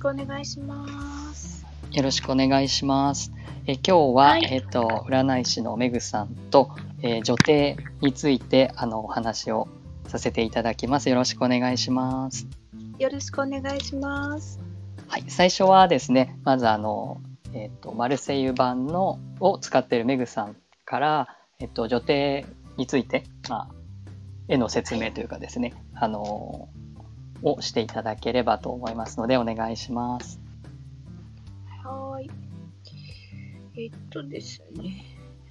しくお願いします。よろしくお願いします。え今日は、はいえっ、と占い師のめぐさんと、えー女帝についてあのお話をさせていただきます。よろしくお願いします。よろしくお願いします。はい、最初はですね、まずあのえっ、とマルセイユ版のを使っているめぐさんからえっ、と女帝についてまあ絵の説明というかですね、あのをしていただければと思いますのでお願いします。はーい。えっとですね。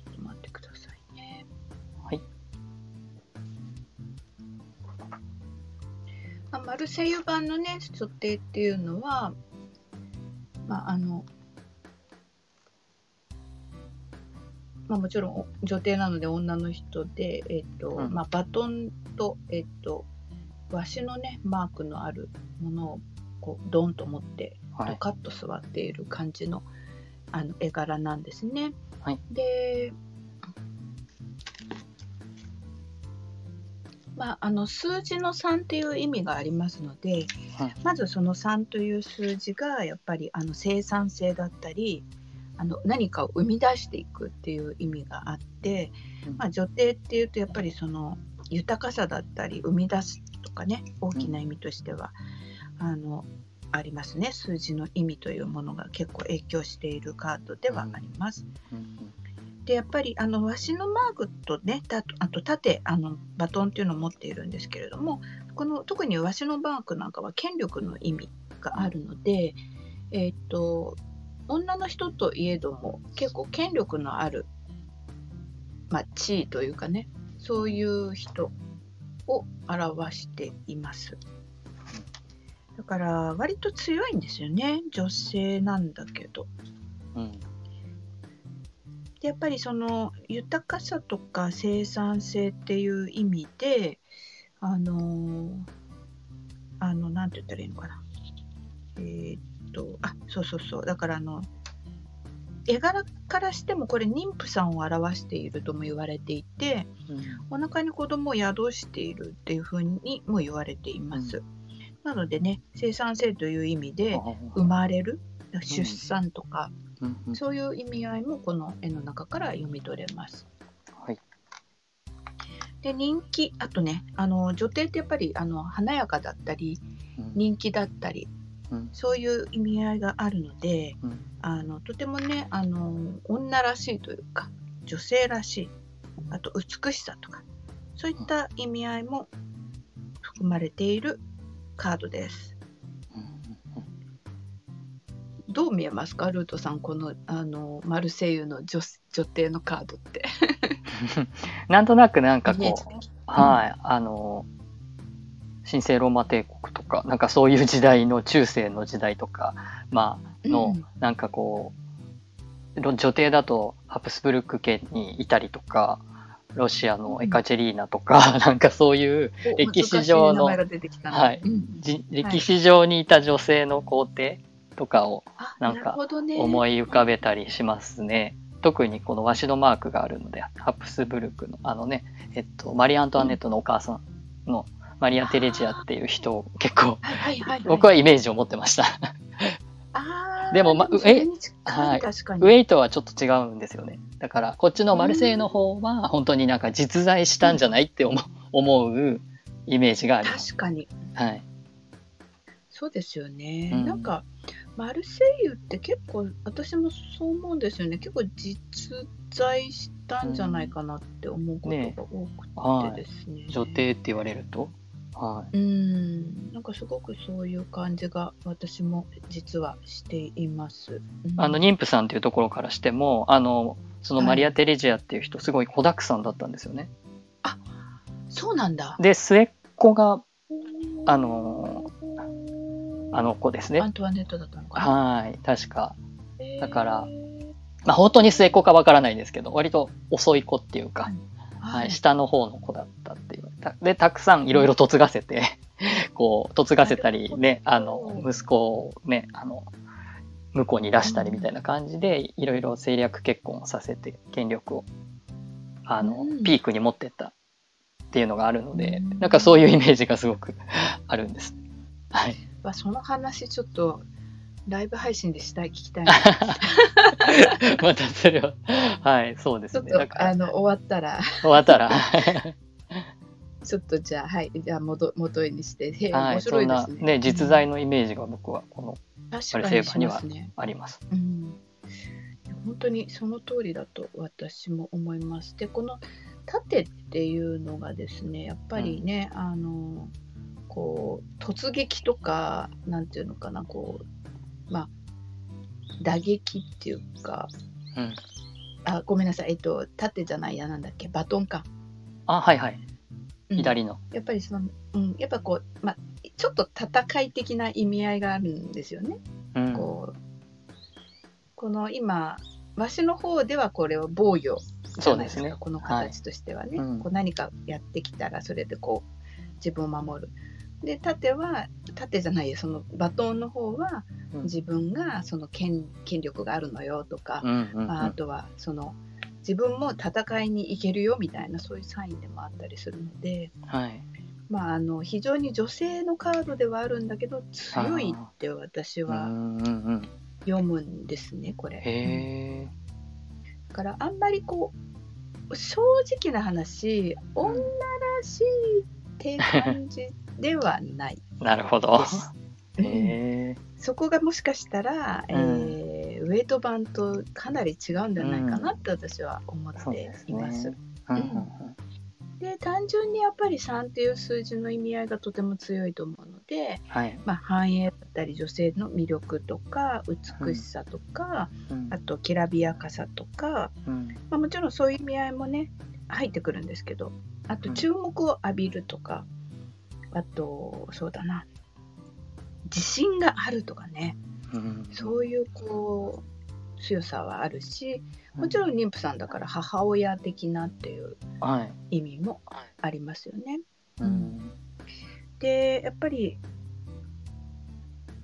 ちょっと待ってくださいね。はい。まあ、マルセイユ版のね、女帝っていうのは、まあ、あの、まあ、もちろん女帝なので女の人で、えっとうんまあ、バトンと、えっと、わしのねマークのあるものをこうドンと持ってはい。ドカッと座っている感じのあの絵柄なんですね。はいで、まあ、あの数字の3っていう意味がありますので、うんまずその3という数字がやっぱりあの生産性だったりあの何かを生み出していくっていう意味があって、うんまあ、女帝っていうとやっぱりその豊かさだったり生み出すとかね大きな意味としては、あのありますね数字の意味というものが結構影響しているカードではあります。でやっぱりあのわしのマークとねたあと縦あのバトンっていうのを持っているんですけれどもこの特にわしのマークなんかは権力の意味があるので、えーっと女の人といえども結構権力のある、まあ、地位というかねそういう人を表しています。だから割と強いんですよね女性なんだけど。うんでやっぱりその豊かさとか生産性っていう意味であのーあのなんて言ったらいいのかなえーっとあそうそうそうだからあの絵柄からしてもこれ妊婦さんを表しているとも言われていてお腹に子供を宿しているっていうふうにも言われています、なのでね生産性という意味で生まれる出産とか、うんうん。そういう意味合いもこの絵の中から読み取れます。はい。で人気あとねあの女帝ってやっぱりあの華やかだったりうん。人気だったりうん。そういう意味合いがあるのでうん。あのとてもねあの女らしいというか女性らしい。あと美しさとかそういった意味合いも含まれているカードです。どう見えますかルートさんこのあのマルセイユの女女帝のカードって。なんとなくなんかこう、はい、あの、神聖ローマ帝国とか、なんかそういう時代の中世の時代とか、まあ、の、うん。なんかこう、ろ女帝だとハプスブルク家にいたりとか、ロシアのエカチェリーナとか、なんかそういうお歴史上のはい。うん。じ歴史上にいた女性の皇帝とかをあなんか思い浮かべたりしますね。特にこのワシのマークがあるので、ハプスブルクの、あのね、えっと、マリー・アントワネットのお母さんのマリア・テレジアっていう人を結構、はいはいはい、僕はイメージを持ってました。でもまそれに近いはい。確かに、ウェイトはちょっと違うんですよね。だから、こっちのマルセイユの方は、本当になんか実在したんじゃないって思う思うイメージがあります。確かに。はい。そうですよね、うん。なんかマルセイユって結構私もそう思うんですよね。結構実在したんじゃないかなって思うことが多くてですね,、女帝って言われると。はい。うん。なんかすごくそういう感じが私も実はしています、うん。あの妊婦さんっていうところからしてもあのそのマリア・テレジアっていう人すごい子だくさんだったんですよね。そうなんだ。で末っ子があのあの子ですね。ア。ントワネットだったのかな。はい確か、だからまあ、本当に末っ子かわからないですけど割と遅い子っていうか、ははい、下の方の子だったっていうた。でたくさんいろいろ嫁がせて こう嫁がせたりねあの息子をねあの向こうに出したりみたいな感じでいろいろ政略結婚をさせて権力をあの、うん。ピークに持ってったっていうのがあるので、うん。なんかそういうイメージがすごくあるんです。はい。まあその話ちょっとライブ配信でしたい聞きたい。な またそれは、はい、そうですね。ちょっとあの終わったら。終わったら、ちょっとじゃあはいじゃあ元元にして、へえはい、面白いですね。ね、実在のイメージが僕はこの確かにしますね。あります。うん、本当にその通りだと私も思います。でこの盾っていうのがですねやっぱりね、あのこう突撃とかなんていうのかなこうまあ打撃っていうかうん。あごめんなさいえっと盾じゃないやなんだっけ？バトンか。あ、はいはい。うん左の。やっぱりその、うん、やっぱこう、まあ、ちょっと戦い的な意味合いがあるんですよね。うん。こうこの今わしの方ではこれを防御じそうですねゃないですか。この形としてはね、うんこう何かやってきたらそれでこう自分を守る。で盾は盾じゃないよそのバトンの方はうん自分がその権権力があるのよとか、うんうんうんまあ、あとはその自分も戦いに行けるよみたいなそういうサインでもあったりするので、はい。まあ、あの非常に女性のカードではあるんだけど強いって私うんは。読むんですねこれ。だからあんまりこう正直な話女らしいって感じではない。なるほど。そこがもしかしたら、うん。えーウェイト版とかなり違うんじゃないかなって私は思っています。で単純にやっぱり3っていう数字の意味合いがとても強いと思うので、はい。まあ、繁栄だったり女性の魅力とか美しさとか、うん。あときらびやかさとか、うん。まあ、もちろんそういう意味合いもね入ってくるんですけどあとうん。注目を浴びるとか、あとそうだな。自信があるとかね。うん。そういうこう強さはあるしもちろん妊婦さんだから母親的なっていうはい。意味もありますよね。うん。でやっぱり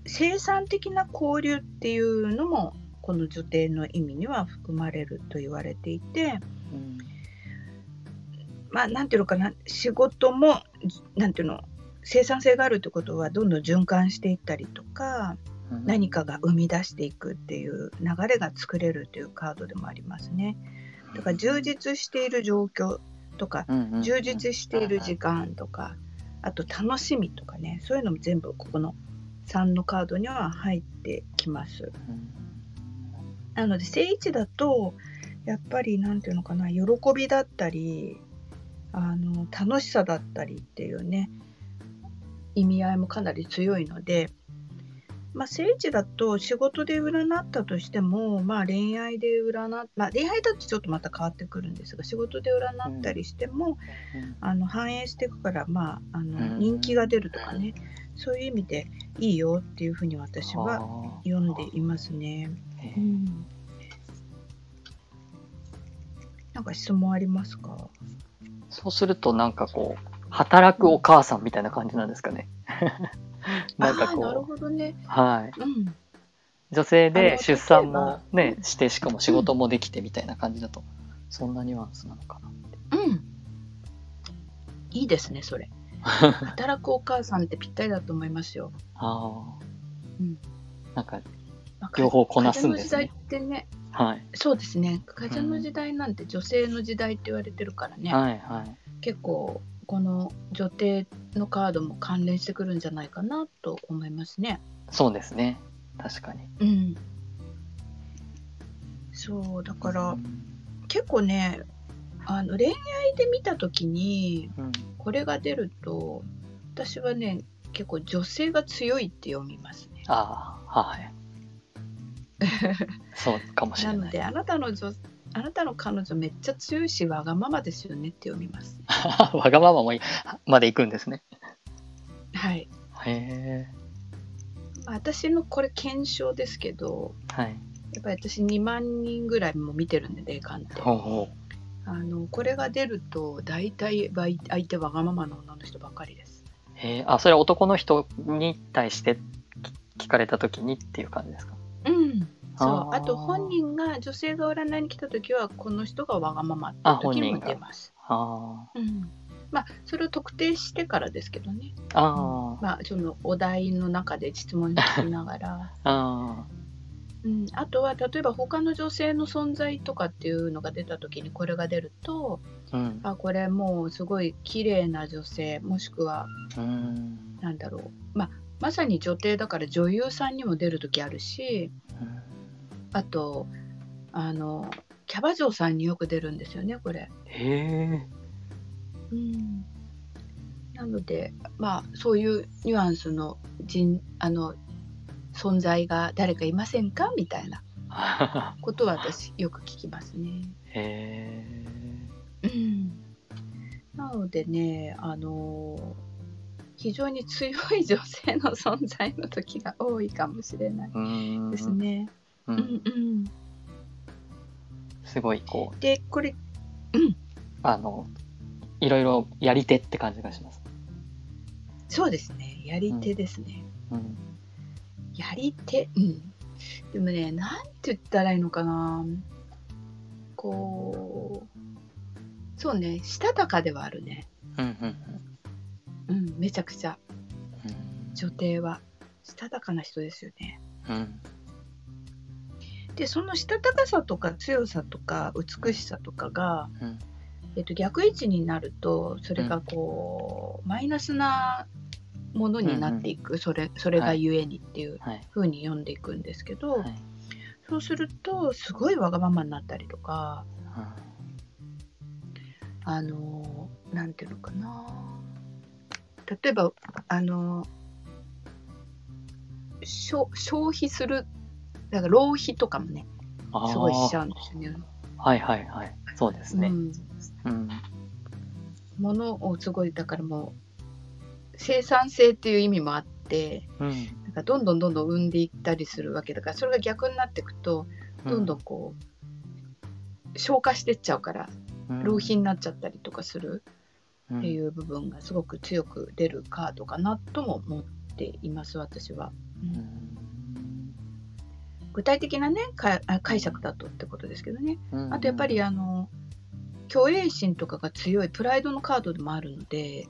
生産的な交流っていうのもこの女帝の意味には含まれると言われていてうんまあなんていうのかな仕事もなんていうの生産性があるってことはどんどん循環していったりとかうん何かが生み出していくっていう流れが作れるというカードでもありますね。だから充実している状況とかうんうん充実している時間とかあと楽しみとかねそういうのも全部ここの3のカードには入ってきます。うんなので正位置だとやっぱりなんていうのかな喜びだったりあの楽しさだったりっていうね意味合いもかなり強いので、まあ、正位置だと仕事で占ったとしても、まあ、恋愛で占っ、まあ、恋愛だとちょっとまた変わってくるんですが仕事で占ったりしても、うん。あの反映していくから、まあ、あのうん。人気が出るとかねそういう意味でいいよっていうふうに私はあ読んでいますね。うん。なんか質問ありますか？そうするとなんかこう働くお母さんみたいな感じなんですかね。なんかあーなるこほどね。うはいうん。女性で出産もねしてしかも仕事もできてみたいな感じだとそんなニュアンスなのかな。うん。いいですね、それ。働くお母さんってぴったりだと思いますよ。ああ、うんなんかまあ両方こなすんです風の時代ね。ってね、はいそうですね。風の時代なんて女性の時代って言われてるからね、はいはい。結構この女帝のカードも関連してくるんじゃないかなと思いますね。そうですね。確かに。うん。そう、だから、結構ねあの恋愛で見た時にうん、これが出ると私はね結構女性が強いって読みますね。ああはい。そうかもしれない。なのであなたの女あなたの彼女めっちゃ強いしわがままですよねって読みます。わがままもいまで行くんですね。はい。へえ。まあ私のこれ検証ですけどはい。やっぱり私2万人ぐらいも見てるんで霊感って。ほうほあのこれが出ると大体相相手わがままの女の人ばっかりです。う。へえ。あそれは男の人に対して聞かれた時にっていう感じですか？うん。そうあと本人が女性が占いに来た時はこの人がわがままってあいう時も出ます。あうん、まあそれを特定してからですけどね。あまあそのお題の中で質問聞きながら。あ、あうん、あとは例えば他の女性の存在とかっていうのが出た時にこれが出るとあ、うん。あこれもうすごい綺麗な女性もしくはうん。なんだろう、まあ、まさに女帝だから女優さんにも出る時あるしあとあのキャバ嬢さんによく出るんですよねこれ。へえ。うん、なのでまあそういうニュアンスの人あの存在が誰かいませんか？みたいな ことは私よく聞きますね。へえ。うん、なのでねあの非常に強い女性の存在の時が多いかもしれないうん。ですね。ううんんうん、すごいこうでこれあのいろいろやり手って感じがします。そうですね。やり手ですね。うん。やり手？うん。でもねなんて言ったらいいのかな。こうそうね。したたかではあるね。うんうんうん。めちゃくちゃ。うん。女帝は。したたかな人ですよね。うん。でそのしたたかさとか強さとか美しさとかが、うん。えっと、逆位置になるとそれがこう、マイナスなものになっていく、それそれがゆえにっていうはい。風に読んでいくんですけど、はい。そうするとすごいわがままになったりとかあのなんていうのかな。例えばあの消消費するだから浪費とかもねすごいしちゃうんですよね。はいはいはい。そうですね。うん、うん。ものをすごいだからもう生産性っていう意味もあってうん。なんかどんどんどんどん生んでいったりするわけだからそれが逆になっていくとどんどんこう、消化してっちゃうからうん浪費になっちゃったりとかするうんっていう部分がすごく強く出るカードかなとも思っています私は。ううんん具体的なね解釈だとってことですけどねうんあとやっぱりあの虚栄心とかが強いプライドのカードでもあるので。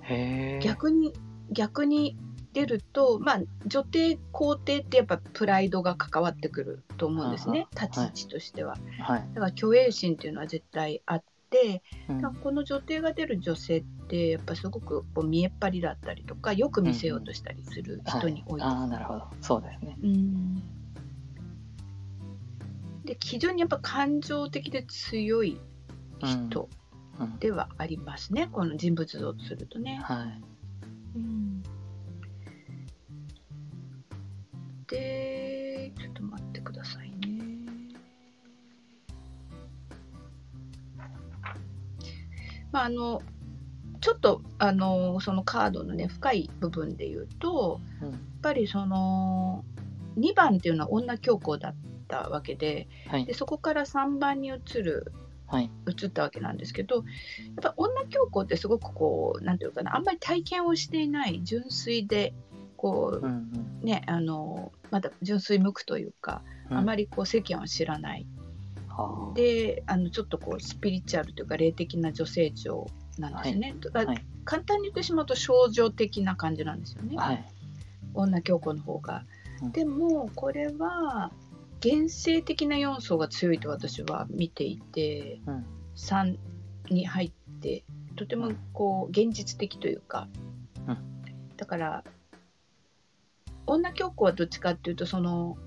逆に逆に出るとまあ女帝皇帝ってやっぱプライドが関わってくると思うんですねは立ち位置としては。はい。だから虚栄心っていうのは絶対あってうんだからこの女帝が出る女性ってやっぱすごくこう見えっ張りだったりとかよく見せようとしたりする人に多いです。はい、ああ、なるほど。そうですね。うんで非常にやっぱ感情的で強い人うん。ではありますね、この人物像とするとね。はい。うんでちょっと待ってくださいね。まああのちょっとあのそのカードのね深い部分で言うとうんやっぱりその2番っていうのは女教皇だったわけではい。で。そこから3番に移るはい。移ったわけなんですけどやっぱ女教皇ってすごくこうなんていうかなあんまり体験をしていない純粋でこうんうん。うねあのまだ純粋無垢というか、うん。あまりこう世間を知らない。はあ。であのちょっとこうスピリチュアルというか霊的な女性像なんですね、だからはい。簡単に言ってしまうと少女的な感じなんですよね、はい。女教皇の方が。うん。でもこれは現世的な要素が強いと私は見ていてうん。3に入ってとてもこう現実的というか、うん。だから女教皇はどっちかっていうとその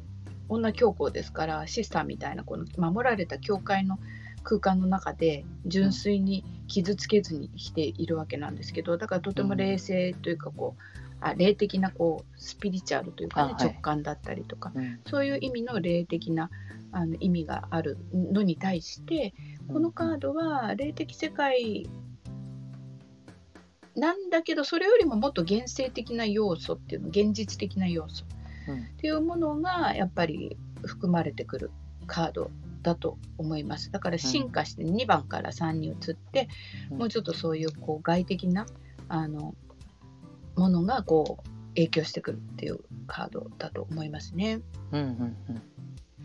女教皇ですからシスターみたいなこの守られた教会の空間の中で純粋に傷つけずにしているわけなんですけどだからとても冷静というかこうあ霊的なこうスピリチュアルというか、ね直感だったりとかうん。そういう意味の霊的なあの意味があるのに対してこのカードは霊的世界なんだけどそれよりももっと現世的な要素っていうの現実的な要素うん。っていうものがやっぱり含まれてくるカードだと思います。だから進化して2番から3に移って、うん。もうちょっとそういうこう外的なあのものがこう影響してくるっていうカードだと思いますね。うんうん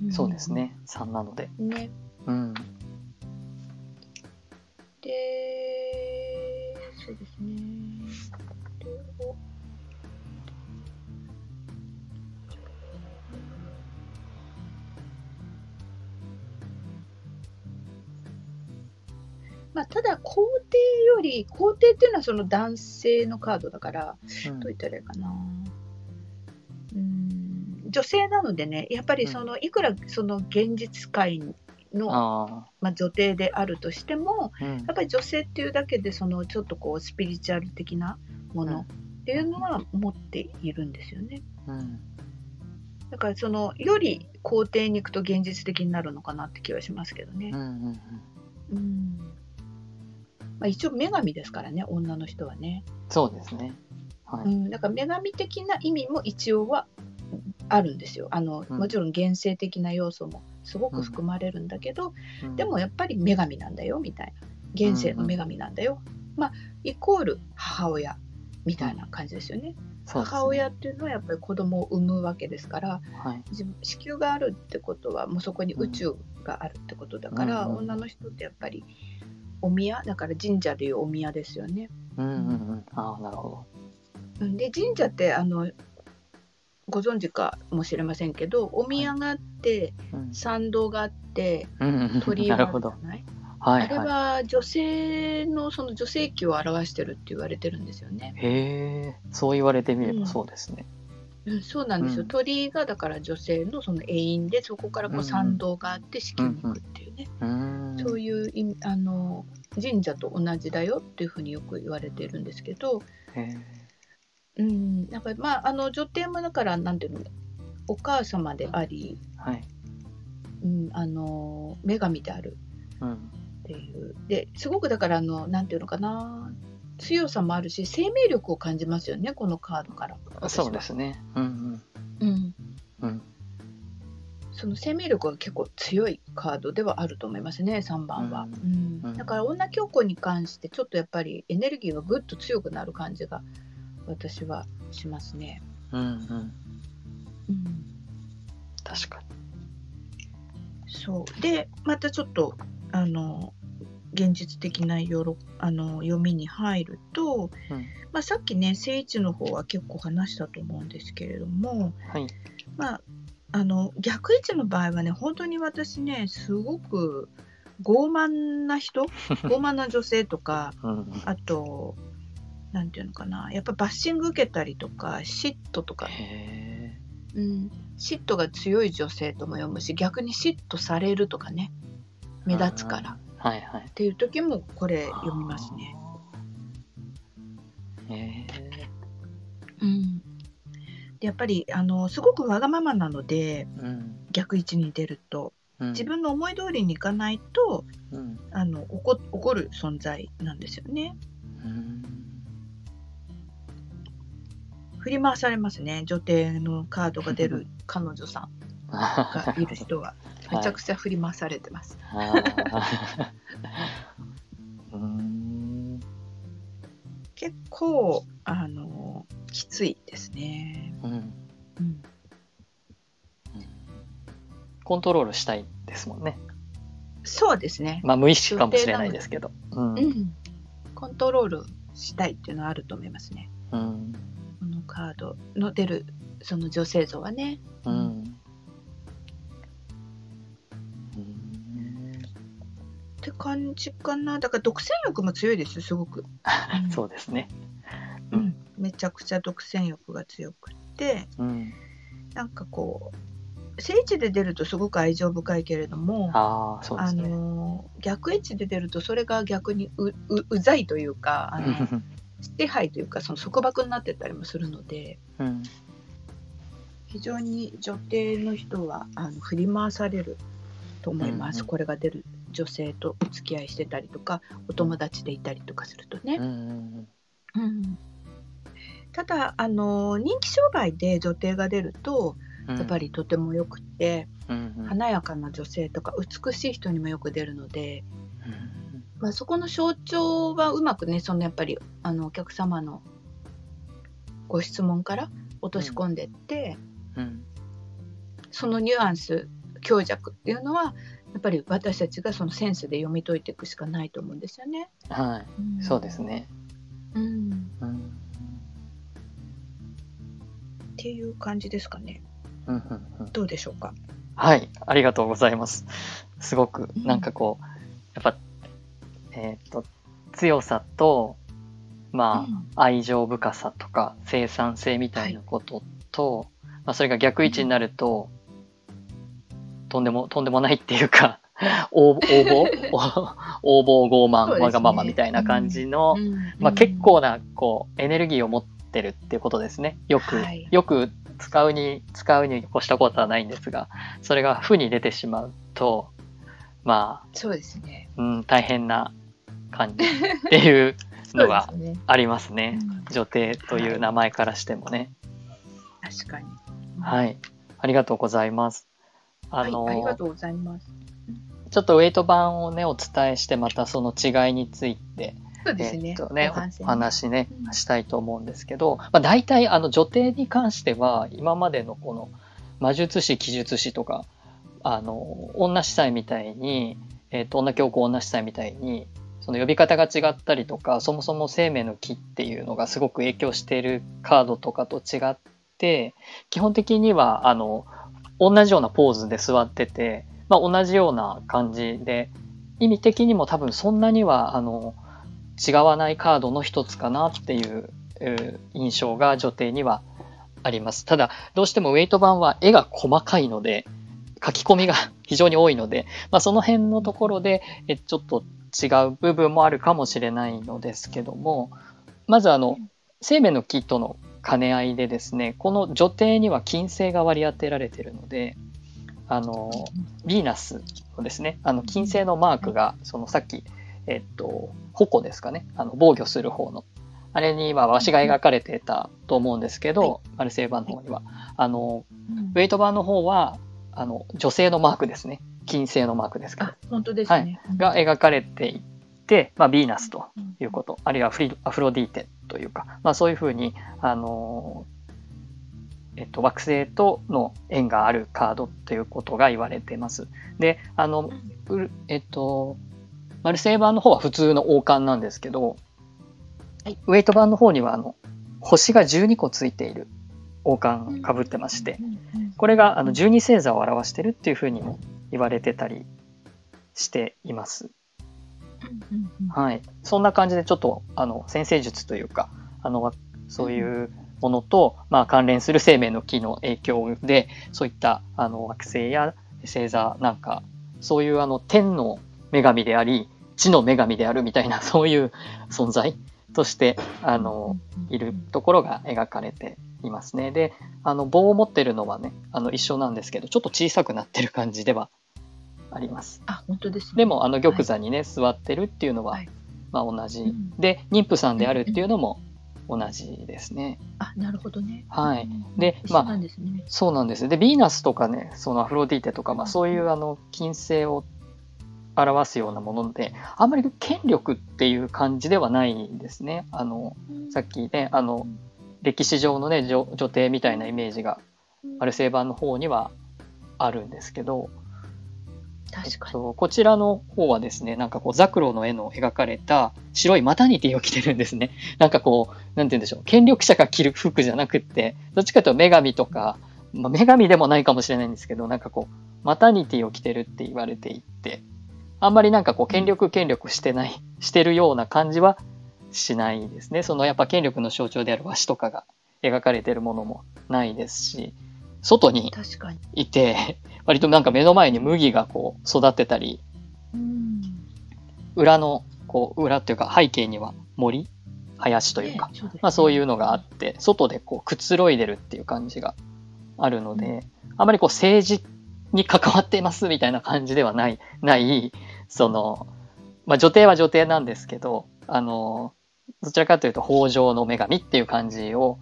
うん。そうです。ね。3なので。ねうん。でそうですね。まあ、ただ皇帝より皇帝っていうのはその男性のカードだからうん。どう言ったらいいかな。うん。女性なのでねやっぱりそのいくらその現実界の、あまあ、女帝であるとしてもあ、うん。やっぱり女性っていうだけでそのちょっとこうスピリチュアル的なものっていうのは持っているんですよね。うん。だからそのより皇帝に行くと現実的になるのかなって気はしますけどね。うん。うん。うんまあ、一応女神ですからね女の人はね。そうですね。はい。うん、だから女神的な意味も一応はあるんですよ。あの、うん。もちろん現世的な要素もすごく含まれるんだけど、うん。でもやっぱり女神なんだよみたいな。現世の女神なんだよ、まあイコール母親みたいな感じですよね。ね。母親っていうのはやっぱり子供を産むわけですからはい。子宮があるってことはもうそこに宇宙があるってことだから、うんうん。女の人ってやっぱりお宮？だから神社でいうお宮ですよね。うんうんうん。ああ、なるほうんで神社ってあのご存知かもしれませんけどお宮があって、ど。うん参道があってうん。鳥居があなるじゃない？あれはいはは女性のその女性器を表してるって言われてるんですよね。い。へえ、そう言われてみればうんそうですね。うん、そうなんですよ、うん。鳥居がだから女性のその永遠でそこからこうんううん。参道があって子宮に行くっていうね、うーん。そういう意味あの神社と同じだよっていうふうによく言われてるんですけど、へうん、なんかまああの女帝もだからなんていうのお母様であり、ーはい。うん、あの女神であるうん。っていう。ですごくだからあのなんていうのかな強さもあるし生命力を感じますよねこのカードから。そうですね。うんうん、うん。うん。その生命力が結構強いカードではあると思いますね3番は、ううんうんだから女教皇に関してちょっとやっぱりエネルギーがぐっと強くなる感じが私はしますね。うんうん。うん、確かそうでまたちょっとあの現実的なよろあの読みに入ると、うんまあ、さっきね聖一の方は結構話したと思うんですけれども、に。はい。まあ、あの逆位置の場合はね本当に私ねすごく傲慢な人 傲慢な女性とかうんうん。あとなんていうのかなやっぱバッシング受けたりとか嫉妬とか、へうん、嫉妬が強い女性とも読むし逆に嫉妬されるとかねー目立つからっ。はいはい。ていう時もこれ読みますね。へえ。うん、でやっぱりあのすごくわがままなのでうん。逆位置に出るとうん自分の思い通りにいかないとうん。あの怒怒る存在なんですよね。うん。振り回されますね女帝のカードが出る彼女さんがいる人は めちゃくちゃ振り回されてます。結構あのきついですね。うん。うん、コントロールしたいですもんね。そうですね、まあ無意識かもしれないですけど。うん。うん。コントロールしたいっていうのはあると思いますね。うん。このカードの出るその女性像はね。うん。って感じかな。だから独占欲も強いですすごく。うんそうですね。ううんん、めちゃくちゃ独占欲が強くってうん。なんかこう聖地で出るとすごく愛情深いけれどもああ、そうであすね。の逆位置で出るとそれが逆にうううざいというかあの 支配というかその束縛になってたりもするのでうん。非常に女帝の人はあの振り回されると思います、うんうんこれが出る女性とお付き合いしてたりとかお友達でいたりとかするとね。うんうんうんただあの人気商売で女帝が出るとうん。やっぱりとてもよくって、うんうん。華やかな女性とか美しい人にもよく出るので、うんまあ、そこの象徴はうまくねそのやっぱりあのお客様のご質問から落とし込んでって、うん。そのニュアンス強弱っていうのはやっぱり私たちがそのセンスで読み解いていくしかないと思うんですよね。はい。そうですね。うん、うんっていう感じですかね。うんうんうんどうでしょうか？はい、ありがとうございます。すごく、うんなんかこう、やっぱ、えっ、と、強さと、まうんあ、愛情深さとか、生産性みたいなことと、まあ、それが逆位置になると、とんでも、とんでもないっていうか、応募、応募傲慢、わがままみたいな感じの、うんまあ、結構な、こう、エネルギーを持ってるっていうことですね。よく、はいよく使うに、使うに越したことはないんですが、それが負に出てしまうと、まそうですね。あ、うん、大変な感じっていうのが ありますね。うん女帝という名前からしてもね。確かに。はい。ありがとうございます。あの、はい、ありがとうございます。ちょっとウェイト版をね、お伝えして、またその違いについて、そうですね。えっとね、お話ねう、んしたいと思うんですけど、まあ、大体、あの、女帝に関しては、今までのこの、魔術師、奇術師とか、あの、女司祭みたいに、えっ、と、女教皇女司祭みたいに、その呼び方が違ったりとか、そもそも生命の木っていうのがすごく影響しているカードとかと違って、基本的には、あの、同じようなポーズで座ってて、まあ、同じような感じで、意味的にも多分そんなには、あの、違わないカードの一つかなっていう印象が女帝にはあります。ただ、どうしてもウェイト版は絵が細かいので、書き込みが 非常に多いので、まあ、その辺のところでえちょっと違う部分もあるかもしれないのですけども、まずあの、生命の木との兼ね合いでですね、この女帝には金星が割り当てられているので、あの、ヴィーナスのですね、あの、金星のマークが、そのさっき、えっと、矛ですかね、あの、防御する方の、あれには、わしが描かれてたと思うんですけど、マルセイ版の方には、あの、うん。ウェイト版の方は、あの、女性のマークですね。金星のマークですけどあ、、本当ですね。が描かれていて、まあ、ヴィーナスとうんいうこと、あるいはフリアフロディーテというか、まあ、そういうふうに、あのえっと、惑星との縁があるカードということが言われてます。で、あの、えっと、マルセイ版の方は普通の王冠なんですけど、はいウェイト版の方には、あの、星が12個ついている王冠かぶってまして、これがあの12星座を表してるっていうふうにも言われてたりしています。はい。そんな感じでちょっと、あの、先生術というか、あの、わそういうものと、まあ、関連する生命の木の影響で、そういった、あの、惑星や星座なんか、そういう、あの、天の女神であり、地の女神であるみたいな、そういう存在として、あの、いるところが描かれていますね。で、あの、棒を持ってるのはね、あの、一緒なんですけど、ちょっと小さくなってる感じではあります。あ、本当ですね。でも、あの、玉座にね、座ってるっていうのは、はいまあ同じうん。で、妊婦さんであるっていうのも同じですね。あ、なるほどね。はいうんで一緒なんですね。そうなんです。で、ヴィーナスとかね、そのアフロディーテとか、まあそういうあの、金星を表すようなもので、あんまり権力っていう感じではないですね。あの、さっきね、あの、歴史上のね、女女帝みたいなイメージが、マルセイ版の方にはあるんですけど、確かに。こちらの方はですね、なんかこう、ザクロの絵の描かれた白いマタニティを着てるんですね。なんかこう、なんて言うんでしょう、権力者が着る服じゃなくって、どっちかというと女神とか、まあ、女神でもないかもしれないんですけど、なんかこう、マタニティを着てるって言われていて、あんまりなんかこう、権力権力してない、してるような感じはしないですね。そのやっぱ権力の象徴である和紙とかが描かれてるものもないですし、外に確かに。いて、割となんか目の前に麦がこう育ってたり、うん。裏の、こう、裏っていうか背景には森林というか、ねそうねまあそういうのがあって、外でこうくつろいでるっていう感じがあるので、あまりこう政治に関わっていますみたいな感じではない、ない、その、まあ女帝は女帝なんですけど、あの、どちらかというと北条の女神っていう感じを、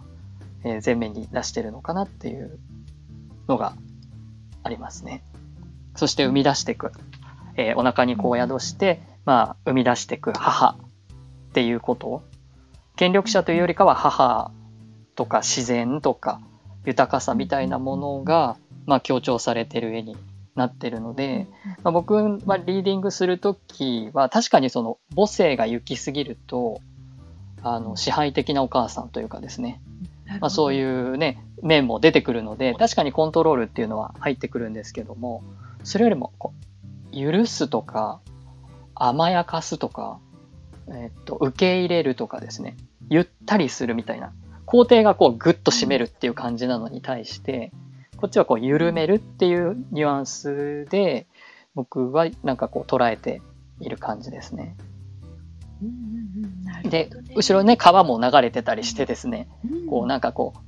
えー前面に出してるのかなっていうのがありますね。そして生み出していく。えーお腹にこう宿して、まあ、生み出していく母っていうこと権力者というよりかは母とか自然とか豊かさみたいなものが、まあ、強調されてる絵になってるので、まあ、僕はリーディングするときは確かにその母性が行き過ぎるとあの支配的なお母さんというかですね、まあ、そういうね面も出てくるので確かにコントロールっていうのは入ってくるんですけどもそれよりもこう許すとか甘やかすとか、えっと受け入れるとかですね。ゆったりするみたいな。工程がこうグッと締めるっていう感じなのに対してこっちはこう緩めるっていうニュアンスで僕はなんかこう捉えている感じですね。でね。後ろね川も流れてたりしてですね。うん。こうなんかこう、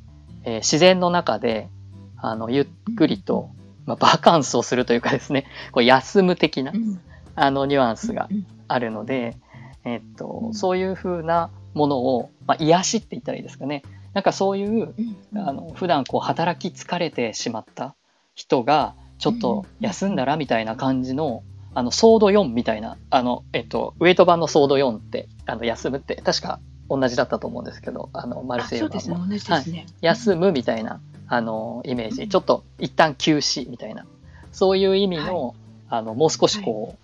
えー自然の中であのゆっくりと、まあ、バカンスをするというかですね。こう休む的なうん。あのニュアンスがうんあるので、えっとうん。そういう風なものを、まあ、癒しって言ったらいいですかね。なんかそういううんあの普段こう働き疲れてしまった人がちょっと休んだらみたいな感じのあのソード4みたいなあの、えっと、ウェイト版のソード4ってあの休むって確か同じだったと思うんですけどあのマルあセイユ版もそうですね。同じですね、休むみたいなあのイメージ。ちょっと一旦休止みたいな。そういう意味の,、あのもう少しこ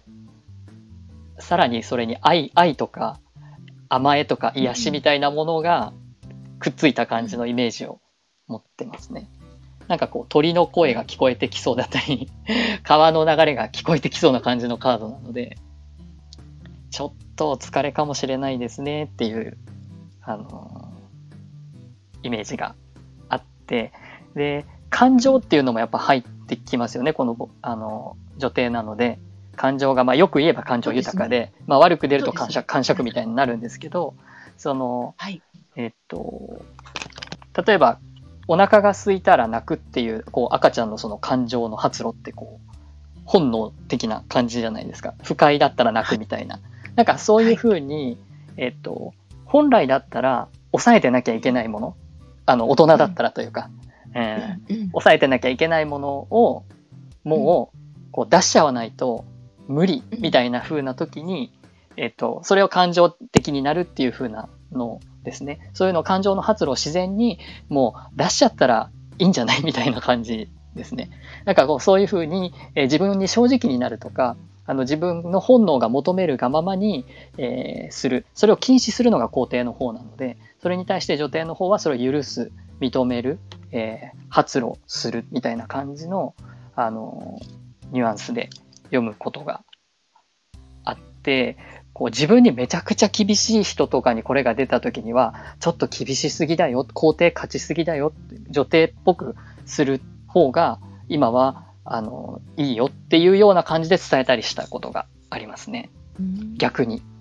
う、さらにそれに愛愛とか甘えとか癒しみたいなものがくっついた感じのイメージを持ってますね。なんかこう鳥の声が聞こえてきそうだったり 川の流れが聞こえてきそうな感じのカードなのでちょっとお疲れかもしれないですねっていうあのイメージがあってで感情っていうのもやっぱ入ってきますよねこのぼあの女帝なので。感情が、まあ、よく言えば感情豊かでまあ、悪く出ると感触感触みたいになるんですけどそのはい。えっと例えばお腹が空いたら泣くっていうこう赤ちゃんのその感情の発露ってこう本能的な感じじゃないですか。不快だったら泣くみたいな、なんかそういうふうに、えっと本来だったら抑えてなきゃいけないものあの大人だったらというか、えー抑えてなきゃいけないものをもうこう出しちゃわないと無理みたいな風な時に、えっと、それを感情的になるっていう風なのですね。そういうの感情の発露を自然にもう出しちゃったらいいんじゃないみたいな感じですね。なんかこうそういう風に、えー自分に正直になるとか、あの自分の本能が求めるがままに、えーする。それを禁止するのが皇帝の方なので、それに対して女帝の方はそれを許す、認める、えー発露するみたいな感じの、あのニュアンスで読むことがあって、こう自分にめちゃくちゃ厳しい人とかにこれが出た時には、ちょっと厳しすぎだよ、皇帝勝ちすぎだよ、女帝っぽくする方が今はあのいいよっていうような感じで伝えたりしたことがありますね。うん逆に。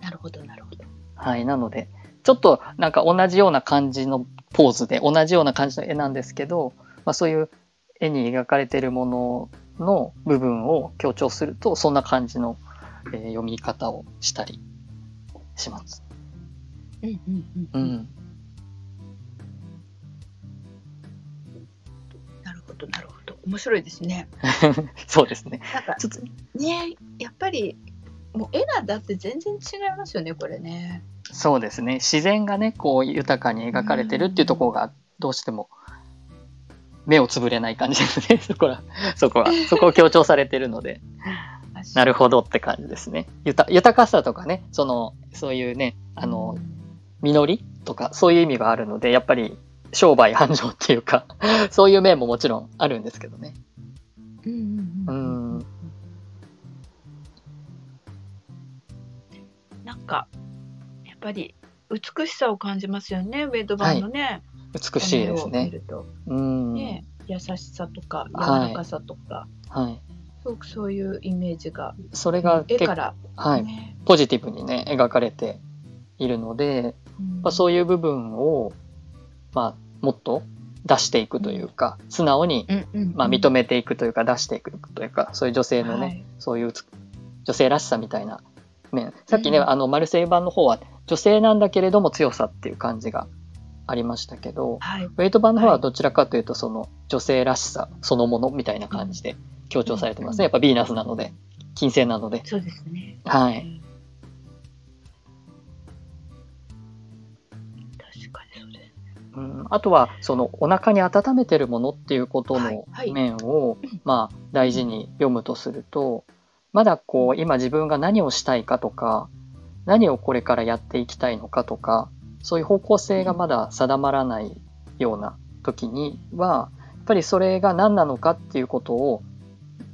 なるほどなるほどはい。なので、ちょっとなんか同じような感じのポーズで、同じような感じの絵なんですけど、まあそういう絵に描かれているものの部分を強調すると、そんな感じの、えー読み方をしたりします。うんうんううんん。なるほどなるほど面白いですね そうですね。なんかちょっと、ねやっぱりもう絵がだって全然違いますよねこれねそうですね。自然がね、こう豊かに描かれてるっていうところがどうしても目をつぶれない感じですね。そこは、そこは、そこを強調されてるので。なるほどって感じですね。豊かさとかね、その、そういうね、あの、実りとか、そういう意味があるので、やっぱり商売繁盛っていうか、そういう面ももちろんあるんですけどね。うんうんうんうん。なんかやっぱり美しさを感じますよねウェイド版のね、美しいですね。ね優しさとか柔はい。らかさとか、はい。すごくそういうイメージがそれが絵から、はい、ね。ポジティブにね、描かれているので、うん。まあ、そういう部分を、まあ、もっと出していくというか、素直に、まあ、認めていくというか、出していくというか、そういう女性のね、はい。そういうつ女性らしさみたいな面。さっきね、うんあの、マルセイユ版の方は女性なんだけれども強さっていう感じがありましたけど、はい。ウェイト版の方ははい。どちらかというと、その女性らしさそのものみたいな感じで強調されてますうん。ね。やっぱヴィーナスなので、金星なので。そうですね。はい。確かにそうですうん、あとは、そのお腹に温めてるものっていうことはいのはい。面を、まあ、大事に読むとすると、まだこう、今自分が何をしたいかとか、何をこれからやっていきたいのかとか、そういう方向性がまだ定まらないような時には、やっぱりそれが何なのかっていうことを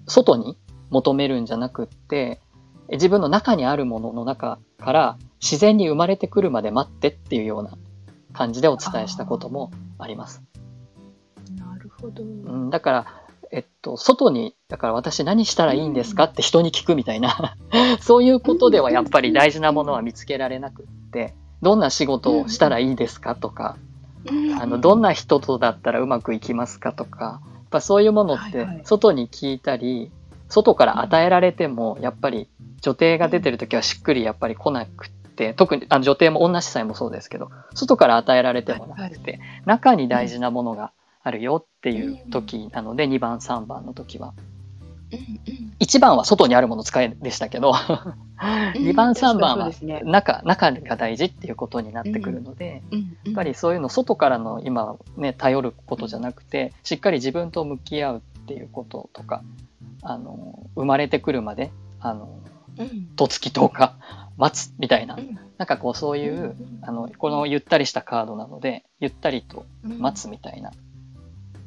外に求めるんじゃなくって、自分の中にあるものの中から自然に生まれてくるまで待ってっていうような感じでお伝えしたこともあります。なるほど。うん、だから、えっと、外に、だから私何したらいいんですか？って人に聞くみたいな、そういうことではやっぱり大事なものは見つけられなくって、どんな仕事をしたらいいですか？とか、あの、どんな人とだったらうまくいきますか？とか、ぱそういうものってはいはい。外に聞いたり、外から与えられても、やっぱり女帝が出てる時はしっくりやっぱり来なくって、特にあの女帝も女司祭もそうですけど、外から与えられてもなくて、中に大事なものがあるよっていう時なので、2番、3番の時は。うんうん1番は外にあるもの使えでしたけど、2番、3番は中、中が大事っていうことになってくるので、やっぱりそういうの外からの今ね、頼ることじゃなくて、しっかり自分と向き合うっていうこととか、あの、生まれてくるまで、あの、うん。とつきとか待つみたいなう、ん。なんかこうそういう、うん。あの、このゆったりしたカードなので、ゆったりと待つみたいな、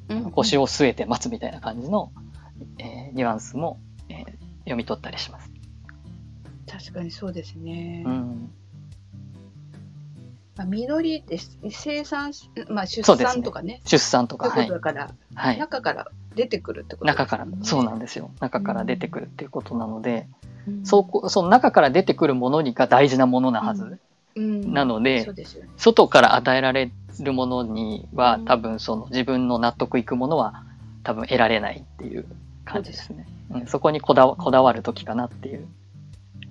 うん。腰を据えて待つみたいな感じの、えーニュアンスも、えー読み取ったりします。確かにそうですね。うん。まあ、実りです。生産、まあ、出産とかね。出産とか、とだから、はい。中から出てくるってことです中から、そうなんでですよ。中から出てくるっていうことなので、すね。そうこ、その中から出てくるものにが大事なものなはず。うんなのでそうですよね。外から与えられるものにはうん多分その自分の納得いくものは多分得られないっていう感じですね。うん、そこにこだわこだわる時かなっていう。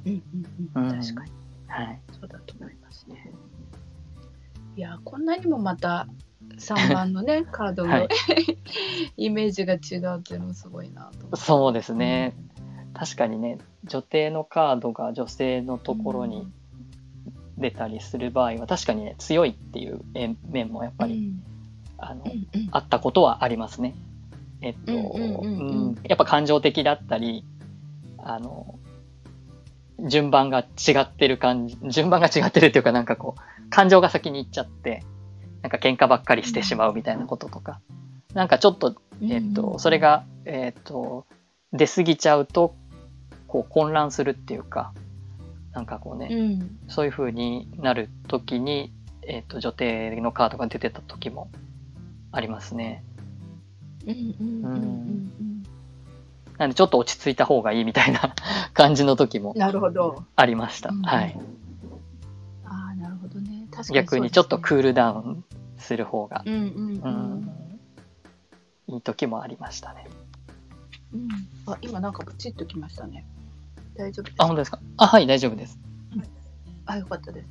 うんうんうんうん確かにはい。そうだと思いますね。いやこんなにもまた3番のね カードのはい イメージが違うっていうのもすごいなと。そうですね。確かにね、女帝のカードが女性のところに出たりする場合は確かにね、強いっていうえ面もやっぱり、うんあの、うんうんあったことはありますね。えっと、やっぱ感情的だったり、あの、順番が違ってる感じ、順番が違ってるっていうかなんかこう、感情が先に行っちゃって、なんか喧嘩ばっかりしてしまうみたいなこととか、なんかちょっと、えっと、それ、が、えっと、出過ぎちゃうと、こう混乱するっていうか、なんかこうね、うん。そういう風になるときに、えっ、と、女帝のカードが出てた時もありますね。なんでちょっと落ち着いた方がいいみたいな 感じの時もなるほど。ありました。うんはい。ああなるほどね。確かに逆にちょっとクールダウンする方が、うんうんううんん、いい時もありましたね。うん。あ今なんかプチッときましたね。大丈夫ですあ、本当ですか？あ、はい、大丈夫です。あ、よかったです。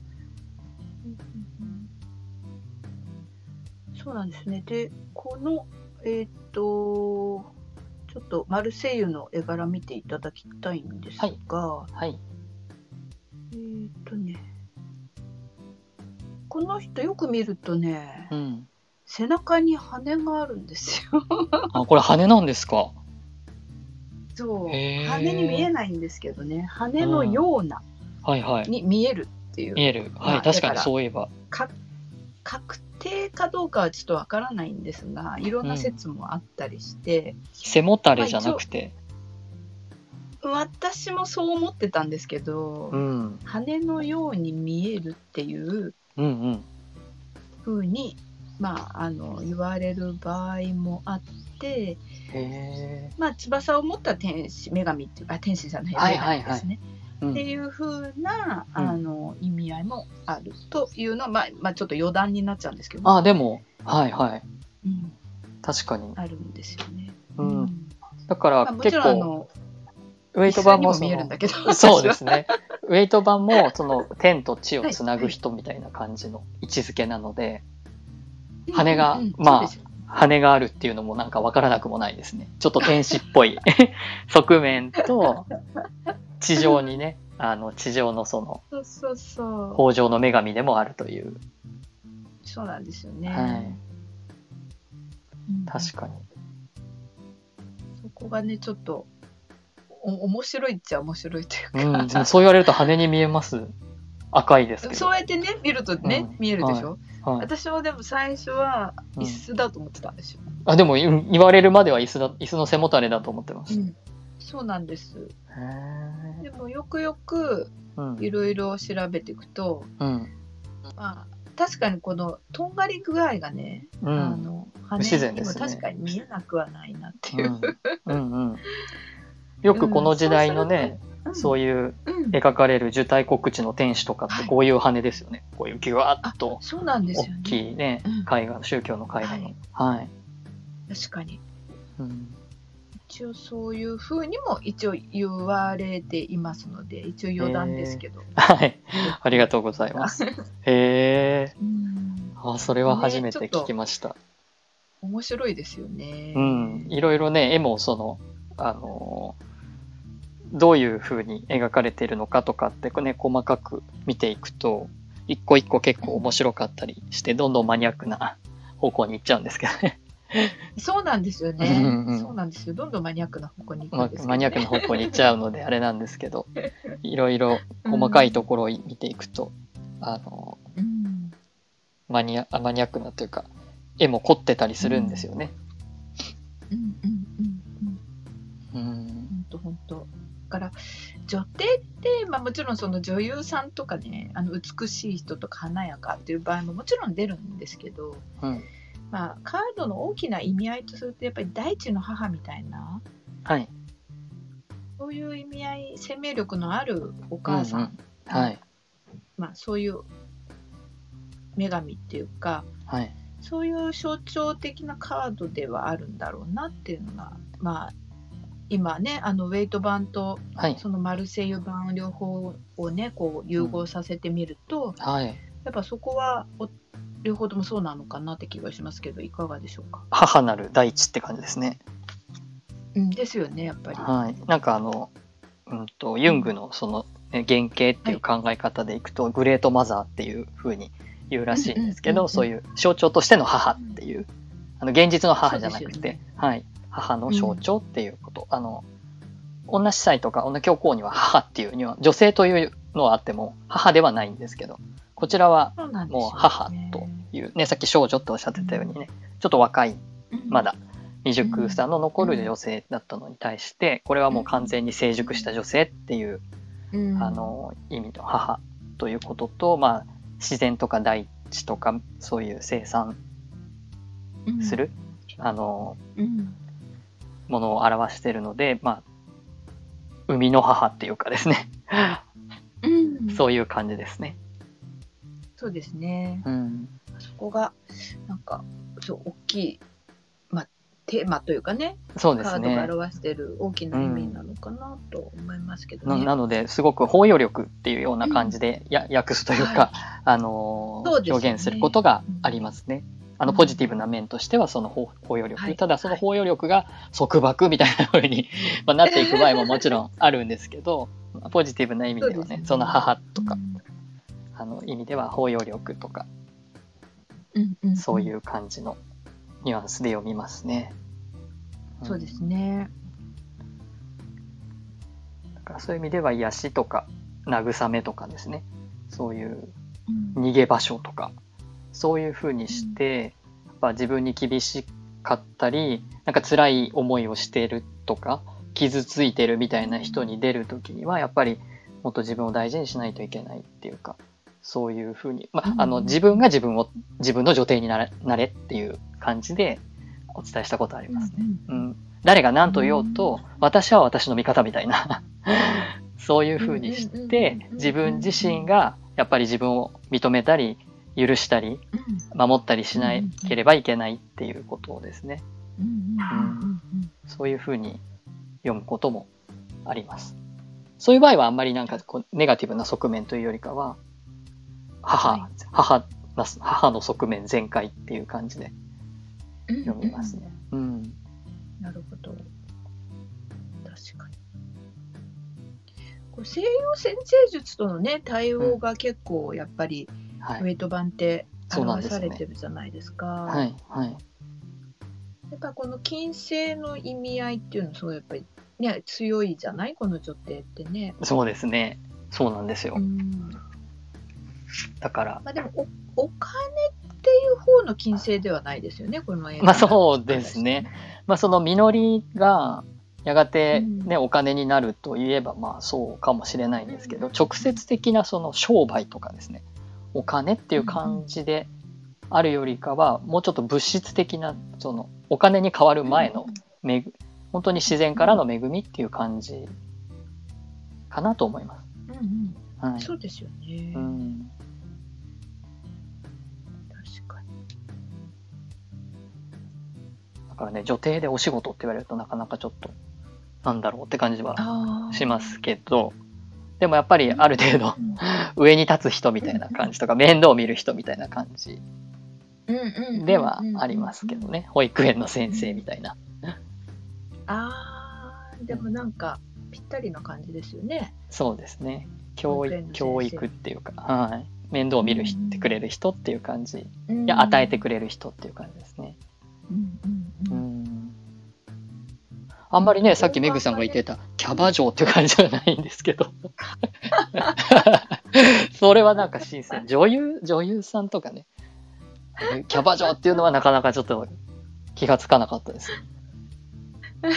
そうなんですね。で、この、えーっと、ちょっとマルセイユの絵柄見ていただきたいんですが、はい。えーっとね、この人よく見るとね、うん。背中に羽があるんですよ。あ、これ羽なんですか？そう。羽に見えないんですけどね、羽のような、はいはい。に見えるっていう。見える。はい、まあ確かにそういえば。か確定かどうかはちょっとわからないんですがいろんな説もあったりして、背もたれじゃなくて。私もそう思ってたんですけど、うん。羽のように見えるっていううんうん。風にまああの言われる場合もあって、へまあ、翼を持った天使女神っていうあ天使じゃないはいはいはい女神ですね、ー。うんっていう風な、うん。あの意味合いもあるというのは、まあまあ、ちょっと余談になっちゃうんですけど、あ、でも、はいはい。うん。確かに。あるんですよね。うん。だかまあ、ら結構、ろんあのウェイト版も見えるんだけど。そうですね。ウェイト版も、その、天と地をつなぐ人みたいな感じの位置づけなので、羽がうん。うん。まあ羽があるっていうのもなんかわからなくもないですね。ちょっと天使っぽい。側面と、地上にね、あの、地上のその、そうそうそう豊穣の女神でもあるという。そうなんですよね、はい。うん確かに。そこがねちょっとお面白いっちゃ面白いというか、うん、でもそう言われると羽に見えます。赤いですけど。そうやってね見るとね、うん見えるでしょ、はい、私もでも最初はうん椅子だと思ってたんですよ、あでも言言われるまでは椅子だ椅子の背もたれだと思ってます。へうんそうなんです。えでもよくよくうん。いろいろ調べていくと、うん。まあ確かにこのとんがり具合がね、うあんの不自然羽にもですね。確かに見えなくはないなっていう、うん。うんうん。よくこの時代のね、うんそういううん。描かれる受胎告知の天使とかってこういう羽ですよね。こういうギュワッとそうなんですよね。大きいねうん、絵画の宗教の絵画の。はい。確かに。うん一応そういうふうにも一応言われていますので一応余談ですけど、はい。ありがとうございます。へえ。うんあ、それは初めて聞きました。面白いですよね。うん。いろいろね、絵もその、あのーどういう風に描かれているのかとかってね、細かく見ていくと、一個一個結構面白かったりして、どんどんマニアックな方向に行っちゃうんですけどね。そうなんですよね、うんうんそうなんですよ。どんどんマニアックな方向に行くまんですねマニアックな方向に行っちゃうのであれなんですけど、いろいろ細かいところを見ていくと、あのうんマニア、あマニアックなというか、絵も凝ってたりするんですよね。うんうんうんうん。うん。本当本当。だから女帝って、まあ、もちろんその女優さんとかねあの美しい人とか華やかっていう場合ももちろん出るんですけど、うん。まあ、カードの大きな意味合いとするとやっぱり大地の母みたいなはい。そういう意味合い生命力のあるお母さん、うんうんはい。まあ、そういう女神っていうかはい。そういう象徴的なカードではあるんだろうなっていうのがまあ今ねあのウェイト版とはい。そのマルセイユ版両方をねこう融合させてみると、はい。やっぱそこはお両方ともそうなのかなって気がしますけどいかがでしょうか、母なる大地って感じですね。うん、ですよねやっぱり。はい。なんかあの、うんと、ユングのその、ね、原型っていう考え方でいくと、グレートマザーっていう風に言うらしいんですけど、うんうんうんうんそういう象徴としての母っていう、あの、現実の母じゃなくて、ねはい。母の象徴っていうこと。あの、女司祭とか女教皇には母っていうには、女性というのはあっても、母ではないんですけど、こちらはもう母という、ね、さっき少女っておっしゃってたようにね、ちょっと若いまだ未熟さの残る女性だったのに対して、これはもう完全に成熟した女性っていう、うん。あの意味の母ということと、まあ、自然とか大地とかそういう生産す、る、あのうん。ものを表しているので、まあ、生みの母っていうかですね、うん。そういう感じですね。そうですね。うん、そこがなんかそう大きい、まあ、テーマというかねそうですカードがね。表している大きな意味なのかなと思いますけどね。ななのですごく包容力っていうような感じでや、訳すというか、あのーね。表現することがありますね。あのうんポジティブな面としてはその包包容力、はい。ただその包容力が束縛みたいな風に まあなっていく場合ももちろんあるんですけどポジティブな意味ではね。その母とか、うん。あの意味では包容力とかうんうんそういう感じのニュアンスで読みますね。ん。そうですね。だからそういう意味では癒しとか慰めとかですね。そういううん。逃げ場所とか。そういうふうにして、やっぱ自分に厳しかったりなんか辛い思いをしてるとか傷ついてるみたいな人に出る時にはやっぱりもっと自分を大事にしないといけないっていうかそういうふうに、まあ、あのうん自分が自分を自分の女帝になれなれっていう感じでお伝えしたことありますね。ううん。ん、誰が何と言おうと、私は私の味方みたいな。そういうふうにしてうん自分自身がやっぱり自分を認めたり許したりうん。守ったりしなければいけないっていうことをですね。うん。そういうふうに読むこともあります。そういう場合はあんまりなんかこうネガティブな側面というよりかは母、はい母な母の側面全開っていう感じでうん読みますね。うんなるほど。確かに。こう西洋先生術とのね対応が結構やっぱりはいウェイト版って表されてるじゃないですか。はいはいやっぱこの金星の意味合いっていうのすごいやっぱりね強いじゃない？この女帝ってね。そうですねそうなんですよ。うんだから、まあでもお、お金っていう方の金星ではないですよね、この映画。まあそうですね。まあその実りがやがてね、うんお金になるといえばまあそうかもしれないんですけど、直接的なその商売とかですね、お金っていう感じであるよりかは、もうちょっと物質的な、そのお金に変わる前のめぐ、本当に自然からの恵みっていう感じかなと思いまうんうんす。はい。そうですよね。うん。だからね、女帝でお仕事って言われるとなかなかちょっと、なんだろうって感じはしますけど、でもやっぱりある程度うん上に立つ人みたいな感じとか、面倒を見る人みたいな感じではありますけど。ね。保育園の先生みたいな。ああ、でもなんかぴったりな感じですよね。そうですね。教育、教育っていうか、はい。面倒を見る人うんてくれる人っていう感じ。いいや、与えてくれる人っていう感じですね。うん。あんまりね、さっきメグさんが言ってたキャバ嬢っていう感じじゃないんですけど。それはなんか新鮮。女優、女優さんとかね。キャバ嬢っていうのはなかなかちょっと気がつかなかったです。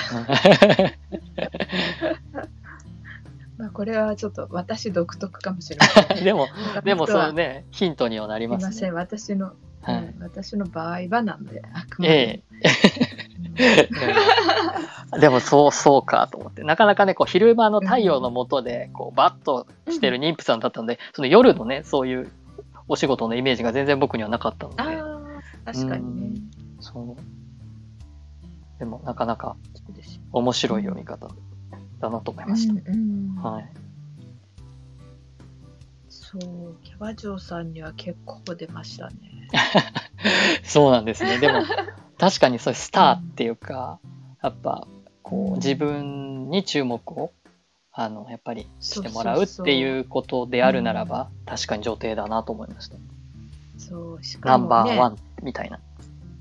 まあこれはちょっと私独特かもしれない。でも、でもそううね、ヒントにはなりますね。すみません、私の、はいうん私の場合はなんで、あくまえで。え。でもそう、そうかと思って。なかなかね、こう昼間の太陽の下で、こうバッとしてる妊婦さんだったので、その夜のね、そういうお仕事のイメージが全然僕にはなかったので。確かにね。そう。でもなかなか面白い読み方だなと思いました。うんうんはい。そう、キャバ嬢さんには結構出ましたね。そうなんですね。でも、確かにそういうスターっていうか、やっぱ、こう、自分に注目を、あの、やっぱりしてもらうっていうことであるならば、確かに女帝だなと思いました。そう、しナンかも、ね、バーワンみたいな。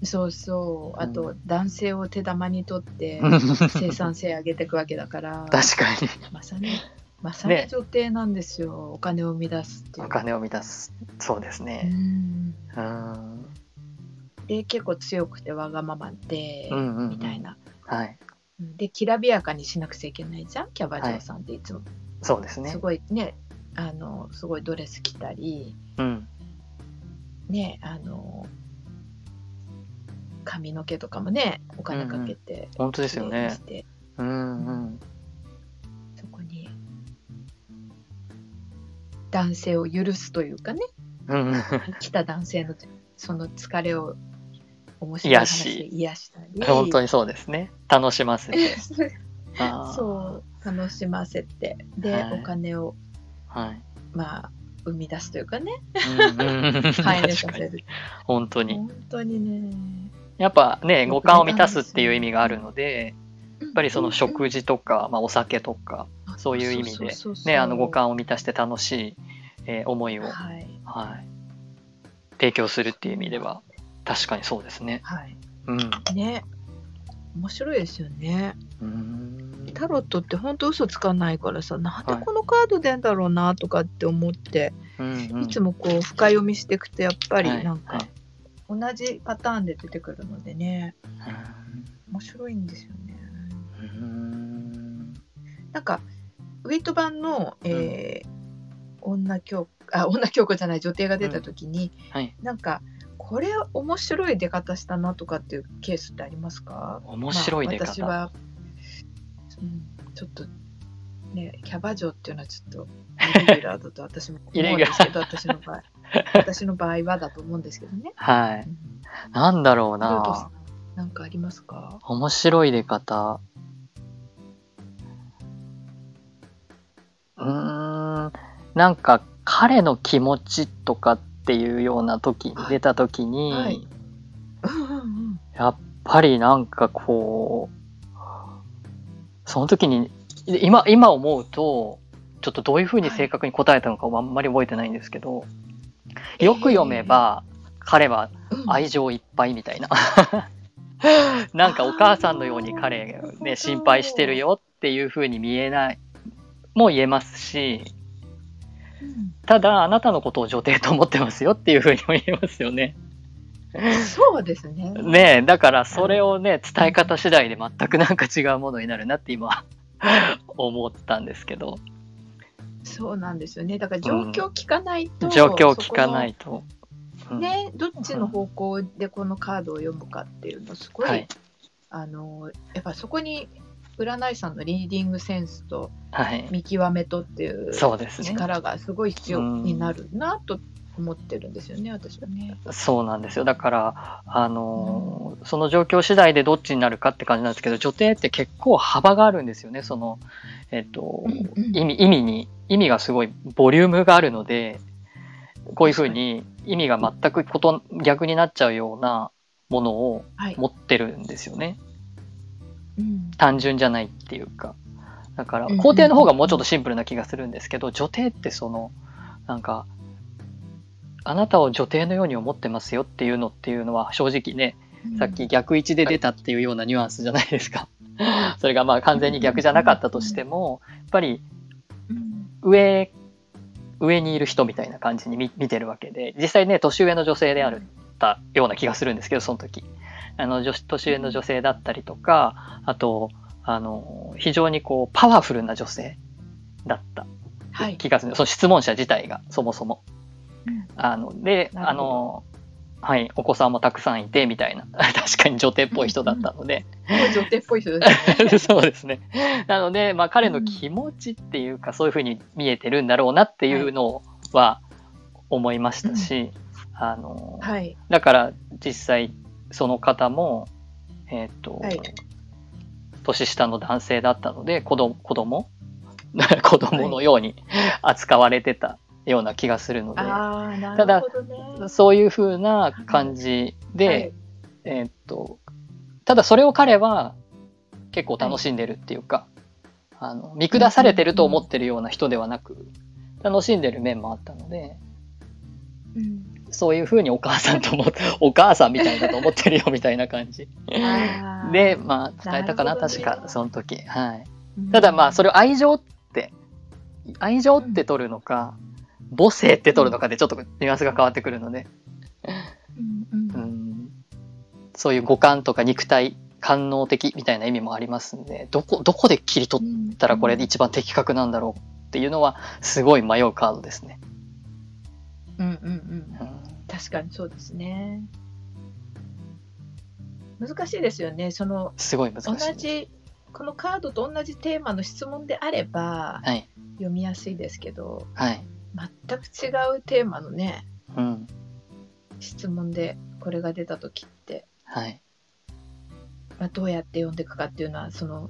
そうそう、あうと男性を手玉に取って 生産性上げていくわけだから、確かに。まさに、まさねに女帝なんですよ、お金を生み出すっていう。お金を満たす。そうですうね。んうん。で、結構強くてわがままで、うんうんうんみたいな。はい。うんで、きらびやかにしなくちゃいけないじゃん、キャバ嬢さんっていつも。そうですねす。ごいね、あの、すごいドレス着たり、うん。ね、あの、髪の毛とかもね、お金かけて、本当ですよねうんうん。男性を許すというかねうんうん。来た男性のその疲れを面白い話で癒したり本当にそうですね。楽しませて。そう楽しませてで、はいお金をはい。まあ生み出すというかね反映。させる本当に。本当にねやっぱね、五感を満たすっていう意味があるので、やっやっぱりその食事とか、まあ、お酒とか、そういう意味でね、あの五感を満たして楽しい、えー思いを、はい。はい、提供するっていう意味では、確かにそうですね。はい。うん。ね。面白いですよね。うーん。タロットって本当嘘つかないからさなんではい。このカード出んだろうなとかって思って、うんうん。いつもこう深読みしていくとやっぱりはい。なんかはい。同じパターンで出てくるのでね。面白いんですよね。ん。なんかウェイト版の、えー女教あ 女教子じゃない女帝が出た時に、はい。なんかこれ面白い出方したなとかっていうケースってありますか？面白い出方。まあ私は、うん、ちょっとねキャバ嬢っていうのはちょっとイレギュラーだと 私も思うんですけど私の場合 私の場合はだと思うんですけどね。はい。うんなんだろうな。んなんかありますか？面白い出方。うーん、なんか彼の気持ちとかっていうような時に、はい出た時に、はい。やっぱりなんかこう、その時に、今、今思うと、ちょっとどういうふうに正確に答えたのかはあんまり覚えてないんですけど、よく読めば、彼はうん。愛情いっぱいみたいな。なんかお母さんのように彼がね、心配してるよっていう風に見えない、も言えますし、ただあなたのことを女帝と思ってますよっていうふうにも言えますよね。そうですね。ねえだからそれをね伝え方次第で全くなんか違うものになるなって今思ったんですけどそうなんですよね。だから状況聞かないと、状況を聞かないと。うんね、どっちの方向でこのカードを読むかっていうのすごい、はいあのやっぱそこに占い師さんのリーディングセンスとはい、見極めとっていうそうですね。力がすごい必要になるなと思ってるんですよね、私はね。そうなんですよ。だからあのーその状況次第でどっちになるかって感じなんですけど女帝って結構幅があるんですよね。そのえっと意味意味に意味がすごいボリュームがあるのでこういうふうに意味が全くこと逆になっちゃうようなものをはい。持ってるんですよね。うん単純じゃないっていうか。だからうん。皇帝の方がもうちょっとシンプルな気がするんですけど女帝ってそのなんかあなたを女帝のように思ってますよっていうのっていうのは正直ねさっき逆位置で出たっていうようなニュアンスじゃないですか。それがまあ完全に逆じゃなかったとしても、やっぱりうん。上、上にいる人みたいな感じに見見てるわけで、実際ね、年上の女性であるったような気がするんですけど、その時。あの、女子年上の女性だったりとか、あと、あの、非常にこう、パワフルな女性だったはい気がする。その質問者自体が、そもそも。うんあの、で、あの、はい、お子さんもたくさんいて、みたいな。確かに女帝っぽい人だったので。女帝っぽい人ですね。そうですね。なので、まあ彼の気持ちっていうか、そういうふうに見えてるんだろうなっていうのは思いましたし、あの、はい。だから実際その方も、えっ、と、はい。年下の男性だったので、子供、子供？子供のように扱われてたような気がするので、ああ、なただ。そういうふうな感じで、はい。えーっと、ただそれを彼は結構楽しんでるっていうか、あの見下されてると思ってるような人ではなく、楽しんでる面もあったので、うんそういうふうにお母さんとも、お母さんみたいだと思ってるよみたいな感じ。で、まあ伝えたかな、なね。確か、その時。はい。ただまあそれを愛情って、愛情って取るのか、母性って取るのかでちょっとニュアンスが変わってくるので、うんそういう五感とか肉体、官能的みたいな意味もありますんで、どこ、どこで切り取ったらこれで一番的確なんだろうっていうのは、すごい迷うカードですね。うんうん確かにそうですね。難しいですよね。そのすごい難しい同。じこのカードと同じテーマの質問であればはい。読みやすいですけど、はい。全く違うテーマのねうん。質問でこれが出た時って、はい。まあ、どうやって読んでいくかっていうのはその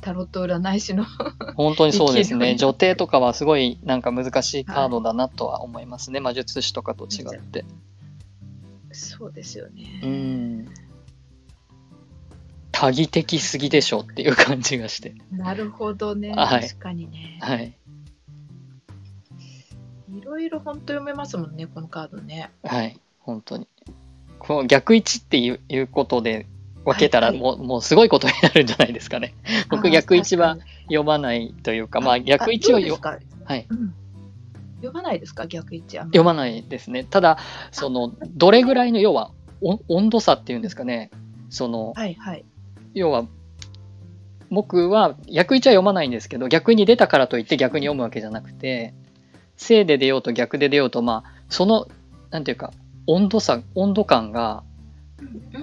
タロット占い師の 本当にそうですね。女帝とかはすごいなんか難しいカードだなとは思いますね。魔術師とかと違って。そうですよね。うん。多義的すぎでしょっていう感じがして。なるほどね。はい確かにね。はい。いろいろ本当読めますもんね、このカードね。はい。本当に。この逆位置っていういうことで分けたらはいはいもう、もうすごいことになるんじゃないですかね。僕逆位置は読まないというか、まあ逆位置をよあどうですか？はい、うん読まないですか？逆位置あんまり読まないですね。ただ、その、どれぐらいの、要は、お温度差っていうんですかね。その、はいはい。要は、僕は逆位置は読まないんですけど、逆に出たからといって逆に読むわけじゃなくて、正で出ようと逆で出ようと、まあ、その、なんていうか、温度差、温度感が、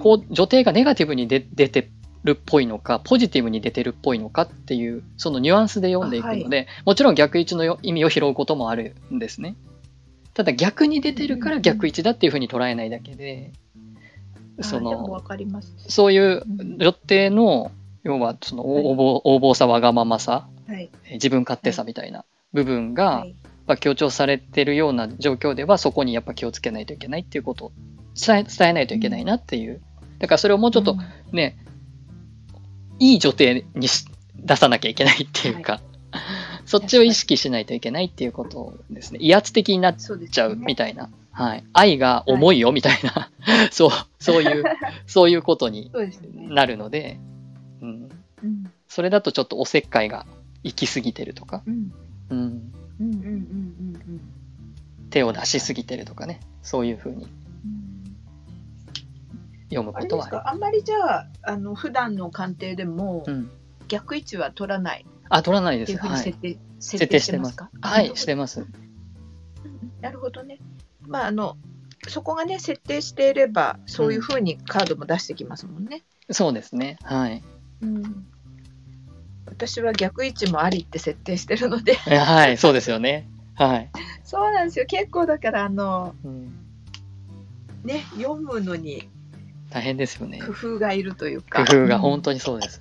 こう、女帝がネガティブに出出てるっぽいのか、ポジティブに出てるっぽいのかっていう、そのニュアンスで読んでいくので、もちろん逆位置のよ意味を拾うこともあるんですね。ただ逆に出てるから逆位置だっていうふうに捉えないだけで、そあでもの、わかります。そういう女帝の、要はその横暴横暴さ、わがままさ、はい。自分勝手さみたいな部分が、はいやっぱ強調されてるような状況ではそこにやっぱ気をつけないといけないっていうことを伝え伝えないといけないなっていう。だからそれをもうちょっとね、いい女帝にし出さなきゃいけないっていうか、そっちを意識しないといけないっていうことですね。威圧的になっちゃうみたいな。はい。愛が重いよみたいな、そう、そういう、そういうことに。なるので、うん。うんそれだとちょっとおせっかいが行き過ぎてるとか、うんうん。うんうんうんうんうん。手を出しすぎてるとかね、そういうふうにうん読むことはある。かあんまりじゃああの普段の鑑定でもうん。逆位置は取らない？あ、取らないです。はい。設定、設設定してます。か？はい、してます。うんなるほどね。まああのそこがね設定していればそういうふうにカードも出してきますもんね。そうですね。はい。うん、私は逆位置もありって設定してるのでえはい、そうですよね。はい。そうなんですよ結構だからあのうん、ね読むのに大変ですよね。工夫がいるという工か夫が本当にそうです。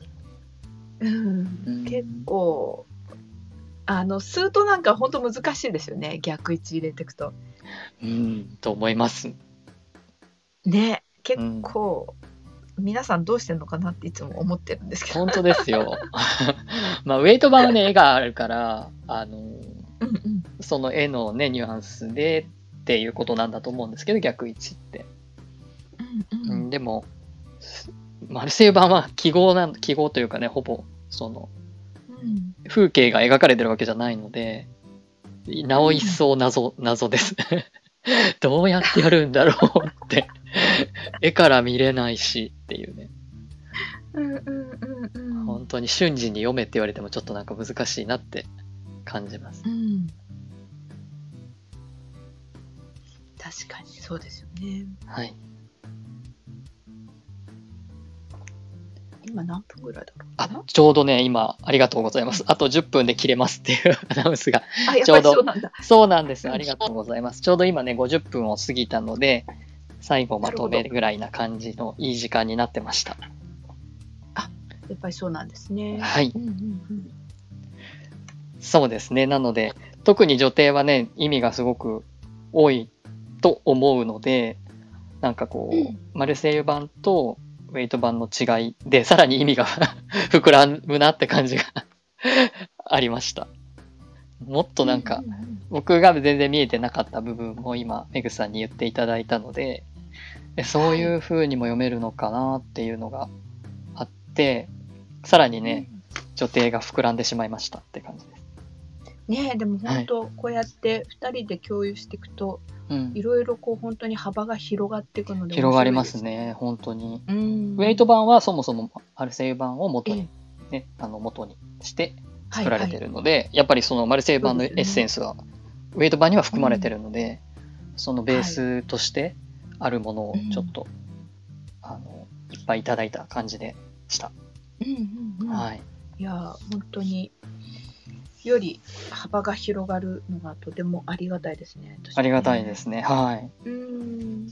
うんうん結構あのスートなんか本当難しいですよね逆位置入れていくとうん、と思います。ね結構、皆さんどうしてるのかなっていつも思ってるんですけど本当ですよ。まあ、ウェイト版はね、絵があるから、あの、うんうんその絵のね、ニュアンスでっていうことなんだと思うんですけど、逆位置って。でも、マルセイユ版は記号なん、記号というかね、ほぼ、その、うん風景が描かれてるわけじゃないので、なお一層謎、謎です。どうやってやるんだろうって。絵から見れないしっていうね。うんうんうんうん本当に瞬時に読めって言われてもちょっとなんか難しいなって感じます。うん確かにそうですよねはい。今何分ぐらいだろうあ、ちょうどね、今、ありがとうございます。あと10分で切れますっていう アナウンスが。ちょうどそうなんです。ありがとうございます。ちょうど今ね、50分を過ぎたので、最後まとめるぐらいな感じのいい時間になってました。やっぱりそうなんですねはいうんうんうんそうですね。なので、特に女帝はね、意味がすごく多いと思うので、なんかこう、うんマルセイユ版とウェイト版の違いで、さらに意味が 膨らむなって感じが ありました。もっとなんか、僕が全然見えてなかった部分も今、メグさんに言っていただいたので、えそういう風にも読めるのかなっていうのがあって、さらにね、女帝が膨らんでしまいましたって感じです。ねえでも本当こうやって2人で共有していくとうんい。ろいろこう本当に幅が広がっていくので広がります面ね、本当に。うんウェイト版はそもそもマルセイユ版を元えに、ね、あの元にしてえ作られてはいるので、やっぱりそのマルセイユ版のエッセンスは、ウェイト版には含まれてるので、そのベースとしてあるものをちょっと、あの、いっぱいいただいた感じでした。はいうんうんうんはい。いや本当により幅が広がるのがとてもありがたいですね。私ありがたいですね。はい。うん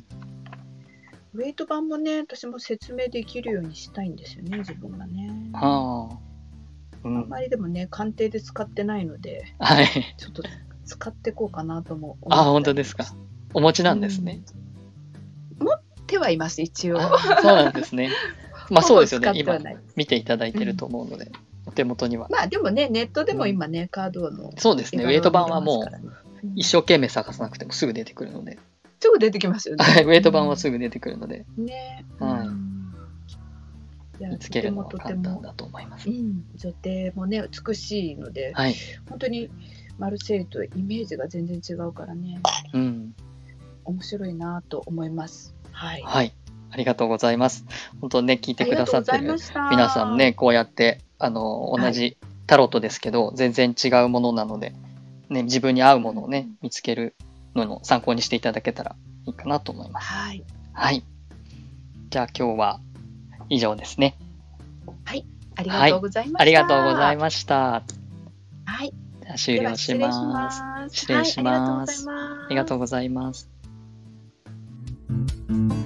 ウェイト版もね私も説明できるようにしたいんですよね自分がね。はあ。うん。あんまりでもね鑑定で使ってないのではい。ちょっと使っていこうかなとも思あ、本当ですか。お持ちなんですね。うん持ってはいます一応。あそうなんですね。まあそうですよね。今見ていただいてると思うので、お手元には。まあでもねネットでも今ね、カードのそうですね。ウェイト版はもう一生懸命探さなくてもすぐ出てくるので。すぐ出てきますよね。はい、ウェイト版はすぐ出てくるので、ね。はい見つけるのはとて単だと思いますう。ん、女帝もね美しいので、はい。本当にマルセイユとイメージが全然違うからねうん。面白いなと思います。はい。はい。ありがとうございます。本当ね、聞いてくださってる皆さんね、こうやって、あの、はい同じタロットですけど、全然違うものなので、ね、自分に合うものをね、見つけるのの参考にしていただけたらいいかなと思います。はい。はい。じゃあ今日は以上ですね。ありがとうございました。ありがとうございす。ました。はい。じゃあ終了します。失礼しますはい、ありがとうございます。ありがとうございます。